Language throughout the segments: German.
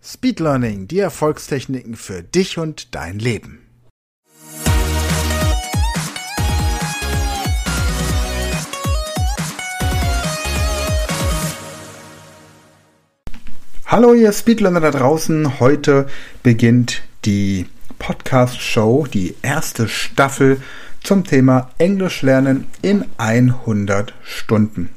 Speed Learning, die Erfolgstechniken für dich und dein Leben. Hallo ihr Speedlearner da draußen. Heute beginnt die Podcast-Show, die erste Staffel zum Thema Englisch lernen in 100 Stunden.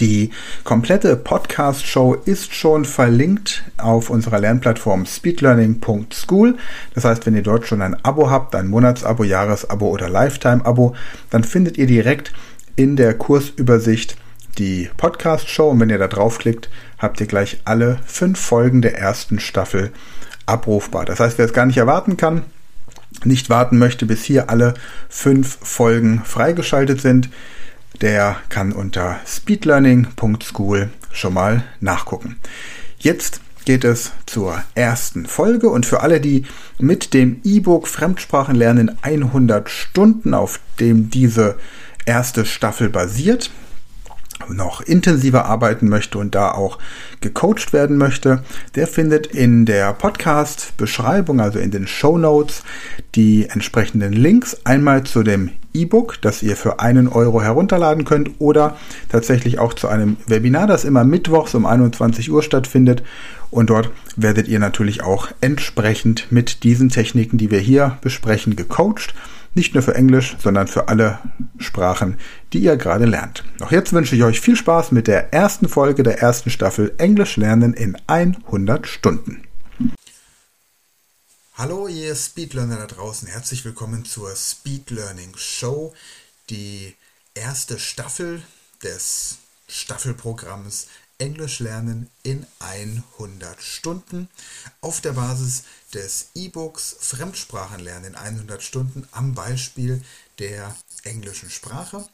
Die komplette Podcast-Show ist schon verlinkt auf unserer Lernplattform speedlearning.school. Das heißt, wenn ihr dort schon ein Abo habt, ein Monatsabo, Jahresabo oder Lifetime-Abo, dann findet ihr direkt in der Kursübersicht die Podcast-Show und wenn ihr da draufklickt, habt ihr gleich alle fünf Folgen der ersten Staffel abrufbar. Das heißt, wer es gar nicht erwarten kann, nicht warten möchte, bis hier alle fünf Folgen freigeschaltet sind, der kann unter speedlearning.school schon mal nachgucken. Jetzt geht es zur ersten Folge und für alle, die mit dem E-Book Fremdsprachenlernen 100 Stunden, auf dem diese erste Staffel basiert, noch intensiver arbeiten möchte und da auch gecoacht werden möchte, der findet in der Podcast-Beschreibung, also in den Show Notes, die entsprechenden Links einmal zu dem E-Book, das ihr für einen Euro herunterladen könnt oder tatsächlich auch zu einem Webinar, das immer mittwochs um 21 Uhr stattfindet. Und dort werdet ihr natürlich auch entsprechend mit diesen Techniken, die wir hier besprechen, gecoacht nicht nur für Englisch, sondern für alle Sprachen, die ihr gerade lernt. Auch jetzt wünsche ich euch viel Spaß mit der ersten Folge der ersten Staffel Englisch lernen in 100 Stunden. Hallo ihr Speedlearner da draußen, herzlich willkommen zur Speed Learning Show, die erste Staffel des Staffelprogramms Englisch lernen in 100 Stunden auf der Basis des E-Books Fremdsprachenlernen in 100 Stunden am Beispiel der englischen Sprache.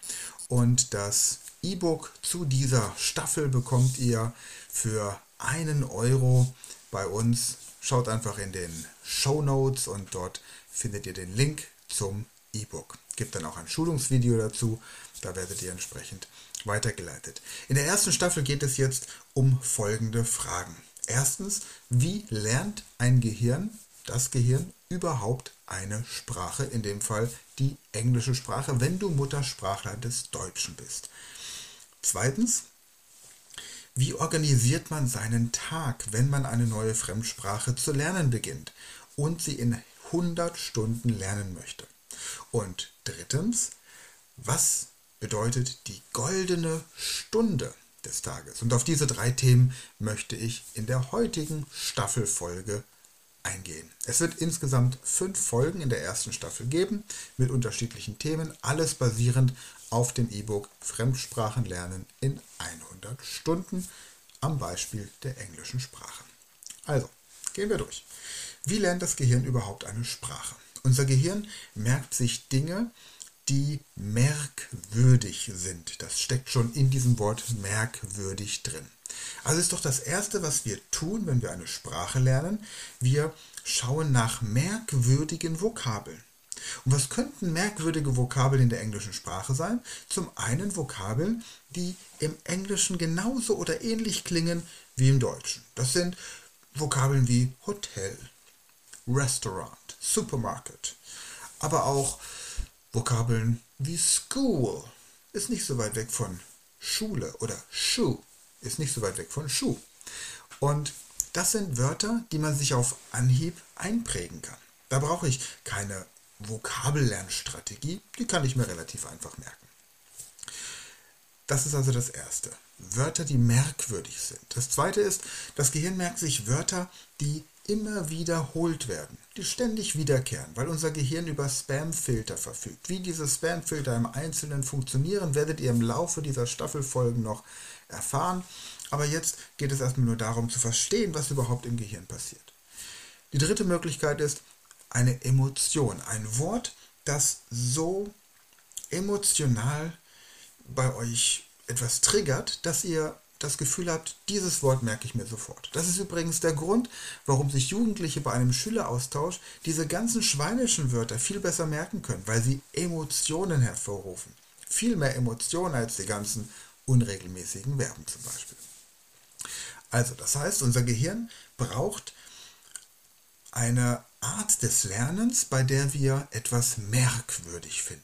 Und das E-Book zu dieser Staffel bekommt ihr für einen Euro bei uns. Schaut einfach in den Show Notes und dort findet ihr den Link zum E-Book. Gibt dann auch ein Schulungsvideo dazu, da werdet ihr entsprechend weitergeleitet. In der ersten Staffel geht es jetzt um folgende Fragen. Erstens, wie lernt ein Gehirn, das Gehirn, überhaupt eine Sprache, in dem Fall die englische Sprache, wenn du Muttersprachler des Deutschen bist? Zweitens, wie organisiert man seinen Tag, wenn man eine neue Fremdsprache zu lernen beginnt und sie in 100 Stunden lernen möchte? Und drittens, was bedeutet die goldene Stunde des Tages. Und auf diese drei Themen möchte ich in der heutigen Staffelfolge eingehen. Es wird insgesamt fünf Folgen in der ersten Staffel geben mit unterschiedlichen Themen, alles basierend auf dem E-Book Fremdsprachen lernen in 100 Stunden am Beispiel der englischen Sprache. Also, gehen wir durch. Wie lernt das Gehirn überhaupt eine Sprache? Unser Gehirn merkt sich Dinge, die merkwürdig sind. Das steckt schon in diesem Wort merkwürdig drin. Also ist doch das Erste, was wir tun, wenn wir eine Sprache lernen, wir schauen nach merkwürdigen Vokabeln. Und was könnten merkwürdige Vokabeln in der englischen Sprache sein? Zum einen Vokabeln, die im Englischen genauso oder ähnlich klingen wie im Deutschen. Das sind Vokabeln wie Hotel, Restaurant, Supermarket, aber auch Vokabeln wie School ist nicht so weit weg von Schule oder Shoe ist nicht so weit weg von Schuh. Und das sind Wörter, die man sich auf Anhieb einprägen kann. Da brauche ich keine Vokabellernstrategie, die kann ich mir relativ einfach merken. Das ist also das Erste. Wörter, die merkwürdig sind. Das Zweite ist, das Gehirn merkt sich Wörter, die immer wiederholt werden, die ständig wiederkehren, weil unser Gehirn über Spamfilter verfügt. Wie diese Spamfilter im Einzelnen funktionieren, werdet ihr im Laufe dieser Staffelfolgen noch erfahren. Aber jetzt geht es erstmal nur darum zu verstehen, was überhaupt im Gehirn passiert. Die dritte Möglichkeit ist eine Emotion, ein Wort, das so emotional bei euch etwas triggert, dass ihr das Gefühl habt, dieses Wort merke ich mir sofort. Das ist übrigens der Grund, warum sich Jugendliche bei einem Schüleraustausch diese ganzen schweinischen Wörter viel besser merken können, weil sie Emotionen hervorrufen. Viel mehr Emotionen als die ganzen unregelmäßigen Verben zum Beispiel. Also, das heißt, unser Gehirn braucht eine Art des Lernens, bei der wir etwas merkwürdig finden.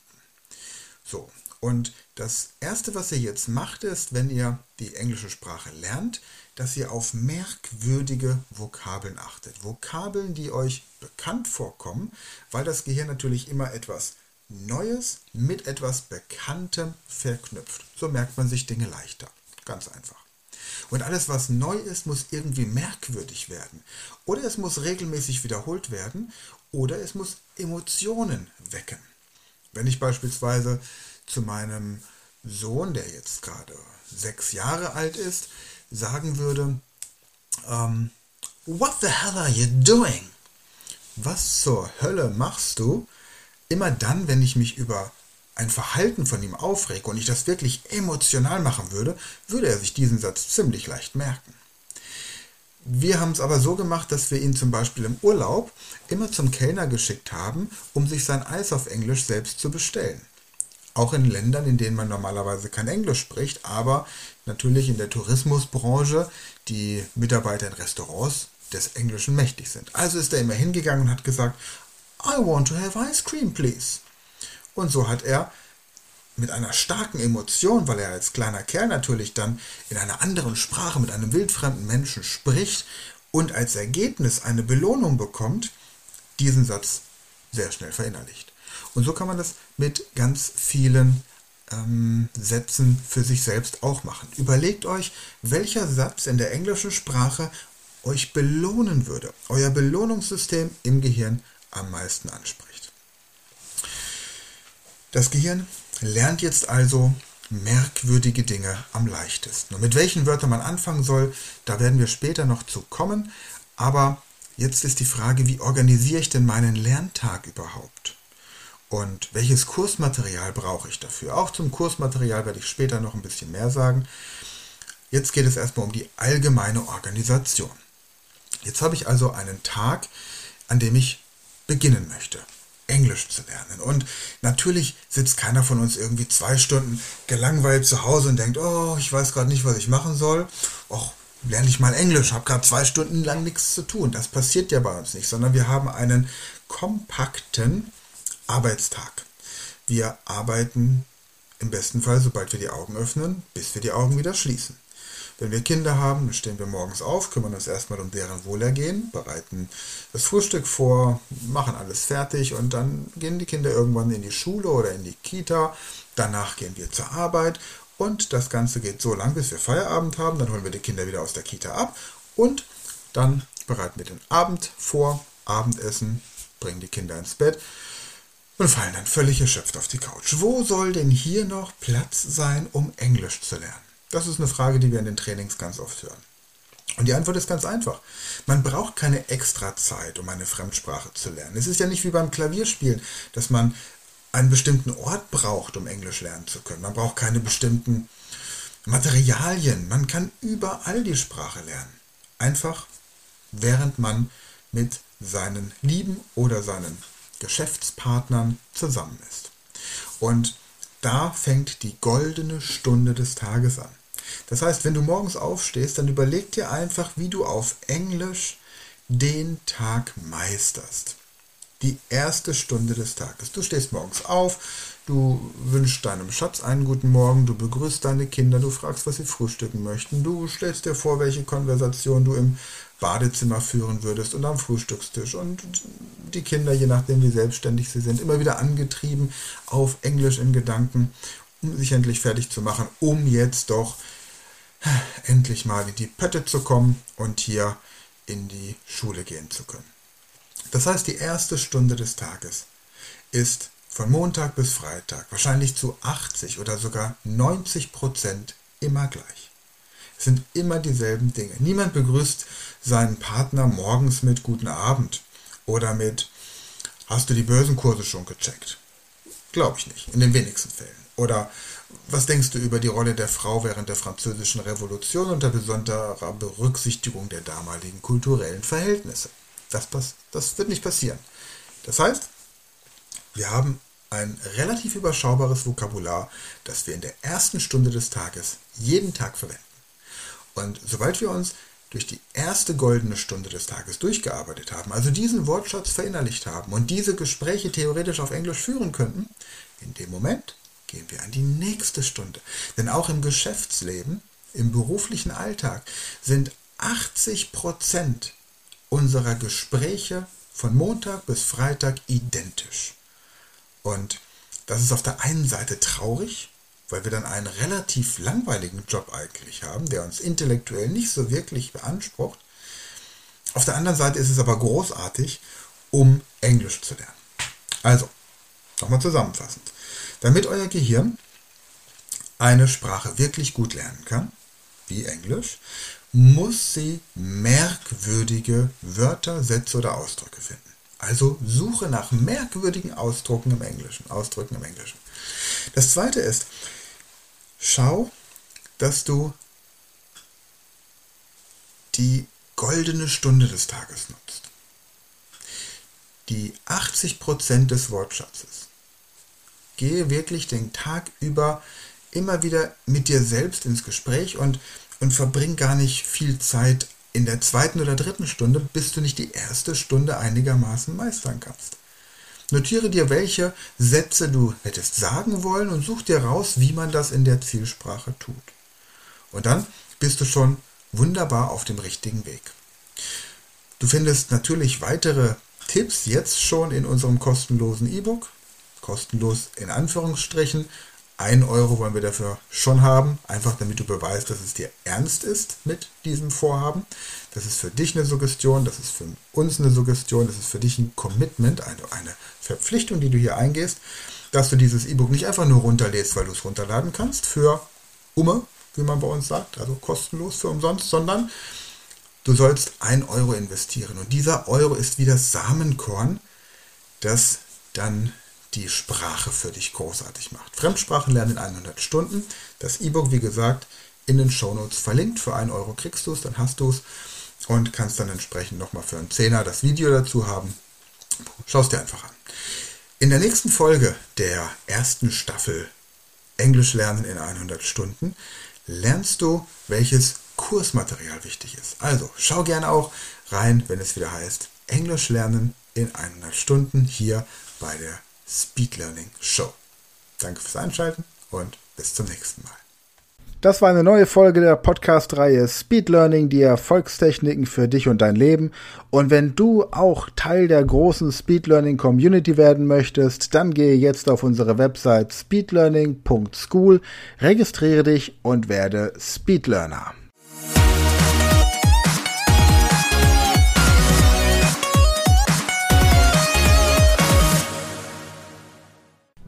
So, und das Erste, was ihr jetzt macht, ist, wenn ihr die englische Sprache lernt, dass ihr auf merkwürdige Vokabeln achtet. Vokabeln, die euch bekannt vorkommen, weil das Gehirn natürlich immer etwas Neues mit etwas Bekanntem verknüpft. So merkt man sich Dinge leichter. Ganz einfach. Und alles, was neu ist, muss irgendwie merkwürdig werden. Oder es muss regelmäßig wiederholt werden. Oder es muss Emotionen wecken. Wenn ich beispielsweise zu meinem Sohn, der jetzt gerade sechs Jahre alt ist, sagen würde, ähm, What the hell are you doing? Was zur Hölle machst du? Immer dann, wenn ich mich über ein Verhalten von ihm aufrege und ich das wirklich emotional machen würde, würde er sich diesen Satz ziemlich leicht merken. Wir haben es aber so gemacht, dass wir ihn zum Beispiel im Urlaub immer zum Kellner geschickt haben, um sich sein Eis auf Englisch selbst zu bestellen. Auch in Ländern, in denen man normalerweise kein Englisch spricht, aber natürlich in der Tourismusbranche die Mitarbeiter in Restaurants des Englischen mächtig sind. Also ist er immer hingegangen und hat gesagt, I want to have ice cream, please. Und so hat er mit einer starken Emotion, weil er als kleiner Kerl natürlich dann in einer anderen Sprache mit einem wildfremden Menschen spricht und als Ergebnis eine Belohnung bekommt, diesen Satz sehr schnell verinnerlicht. Und so kann man das mit ganz vielen ähm, Sätzen für sich selbst auch machen. Überlegt euch, welcher Satz in der englischen Sprache euch belohnen würde, euer Belohnungssystem im Gehirn am meisten anspricht. Das Gehirn lernt jetzt also merkwürdige Dinge am leichtesten. Und mit welchen Wörtern man anfangen soll, da werden wir später noch zu kommen. Aber jetzt ist die Frage, wie organisiere ich denn meinen Lerntag überhaupt? Und welches Kursmaterial brauche ich dafür. Auch zum Kursmaterial werde ich später noch ein bisschen mehr sagen. Jetzt geht es erstmal um die allgemeine Organisation. Jetzt habe ich also einen Tag, an dem ich beginnen möchte, Englisch zu lernen. Und natürlich sitzt keiner von uns irgendwie zwei Stunden gelangweilt zu Hause und denkt, oh, ich weiß gerade nicht, was ich machen soll. Och, lerne ich mal Englisch, habe gerade zwei Stunden lang nichts zu tun. Das passiert ja bei uns nicht, sondern wir haben einen kompakten Arbeitstag. Wir arbeiten im besten Fall, sobald wir die Augen öffnen, bis wir die Augen wieder schließen. Wenn wir Kinder haben, stehen wir morgens auf, kümmern uns erstmal um deren Wohlergehen, bereiten das Frühstück vor, machen alles fertig und dann gehen die Kinder irgendwann in die Schule oder in die Kita. Danach gehen wir zur Arbeit und das Ganze geht so lang, bis wir Feierabend haben. Dann holen wir die Kinder wieder aus der Kita ab und dann bereiten wir den Abend vor, Abendessen, bringen die Kinder ins Bett und fallen dann völlig erschöpft auf die Couch. Wo soll denn hier noch Platz sein, um Englisch zu lernen? Das ist eine Frage, die wir in den Trainings ganz oft hören. Und die Antwort ist ganz einfach. Man braucht keine extra Zeit, um eine Fremdsprache zu lernen. Es ist ja nicht wie beim Klavierspielen, dass man einen bestimmten Ort braucht, um Englisch lernen zu können. Man braucht keine bestimmten Materialien. Man kann überall die Sprache lernen. Einfach während man mit seinen Lieben oder seinen Geschäftspartnern zusammen ist. Und da fängt die goldene Stunde des Tages an. Das heißt, wenn du morgens aufstehst, dann überleg dir einfach, wie du auf Englisch den Tag meisterst. Die erste Stunde des Tages. Du stehst morgens auf, du wünschst deinem Schatz einen guten Morgen, du begrüßt deine Kinder, du fragst, was sie frühstücken möchten, du stellst dir vor, welche Konversation du im Badezimmer führen würdest und am Frühstückstisch und die Kinder, je nachdem wie selbstständig sie sind, immer wieder angetrieben auf Englisch in Gedanken, um sich endlich fertig zu machen, um jetzt doch endlich mal in die Pötte zu kommen und hier in die Schule gehen zu können. Das heißt, die erste Stunde des Tages ist von Montag bis Freitag wahrscheinlich zu 80 oder sogar 90 Prozent immer gleich. Es sind immer dieselben Dinge. Niemand begrüßt seinen Partner morgens mit Guten Abend oder mit Hast du die Börsenkurse schon gecheckt? Glaube ich nicht, in den wenigsten Fällen. Oder was denkst du über die Rolle der Frau während der Französischen Revolution unter besonderer Berücksichtigung der damaligen kulturellen Verhältnisse? Das, das wird nicht passieren. Das heißt, wir haben ein relativ überschaubares Vokabular, das wir in der ersten Stunde des Tages jeden Tag verwenden. Und sobald wir uns durch die erste goldene Stunde des Tages durchgearbeitet haben, also diesen Wortschatz verinnerlicht haben und diese Gespräche theoretisch auf Englisch führen könnten, in dem Moment gehen wir an die nächste Stunde. Denn auch im Geschäftsleben, im beruflichen Alltag sind 80 Prozent unserer Gespräche von Montag bis Freitag identisch. Und das ist auf der einen Seite traurig, weil wir dann einen relativ langweiligen Job eigentlich haben, der uns intellektuell nicht so wirklich beansprucht. Auf der anderen Seite ist es aber großartig, um Englisch zu lernen. Also, nochmal zusammenfassend. Damit euer Gehirn eine Sprache wirklich gut lernen kann, wie Englisch, muss sie merkwürdige Wörter, Sätze oder Ausdrücke finden. Also suche nach merkwürdigen Ausdrücken im Englischen, Ausdrücken im Englischen. Das zweite ist, schau, dass du die goldene Stunde des Tages nutzt. Die 80% des Wortschatzes. Gehe wirklich den Tag über immer wieder mit dir selbst ins Gespräch und, und verbring gar nicht viel Zeit in der zweiten oder dritten Stunde, bis du nicht die erste Stunde einigermaßen meistern kannst. Notiere dir, welche Sätze du hättest sagen wollen und such dir raus, wie man das in der Zielsprache tut. Und dann bist du schon wunderbar auf dem richtigen Weg. Du findest natürlich weitere Tipps jetzt schon in unserem kostenlosen E-Book. Kostenlos in Anführungsstrichen. Ein Euro wollen wir dafür schon haben, einfach damit du beweist, dass es dir ernst ist mit diesem Vorhaben. Das ist für dich eine Suggestion, das ist für uns eine Suggestion, das ist für dich ein Commitment, eine, eine Verpflichtung, die du hier eingehst, dass du dieses E-Book nicht einfach nur runterlädst, weil du es runterladen kannst, für Umme, wie man bei uns sagt, also kostenlos für umsonst, sondern du sollst ein Euro investieren. Und dieser Euro ist wie das Samenkorn, das dann die Sprache für dich großartig macht. Fremdsprachen lernen in 100 Stunden. Das E-Book, wie gesagt, in den Shownotes verlinkt. Für 1 Euro kriegst du es, dann hast du es und kannst dann entsprechend nochmal für einen Zehner das Video dazu haben. Schau es dir einfach an. In der nächsten Folge der ersten Staffel Englisch lernen in 100 Stunden lernst du, welches Kursmaterial wichtig ist. Also schau gerne auch rein, wenn es wieder heißt Englisch lernen in 100 Stunden hier bei der Speed Learning Show. Danke fürs Einschalten und bis zum nächsten Mal. Das war eine neue Folge der Podcast-Reihe Speed Learning, die Erfolgstechniken für dich und dein Leben. Und wenn du auch Teil der großen Speed Learning Community werden möchtest, dann gehe jetzt auf unsere Website speedlearning.school, registriere dich und werde Speed Learner.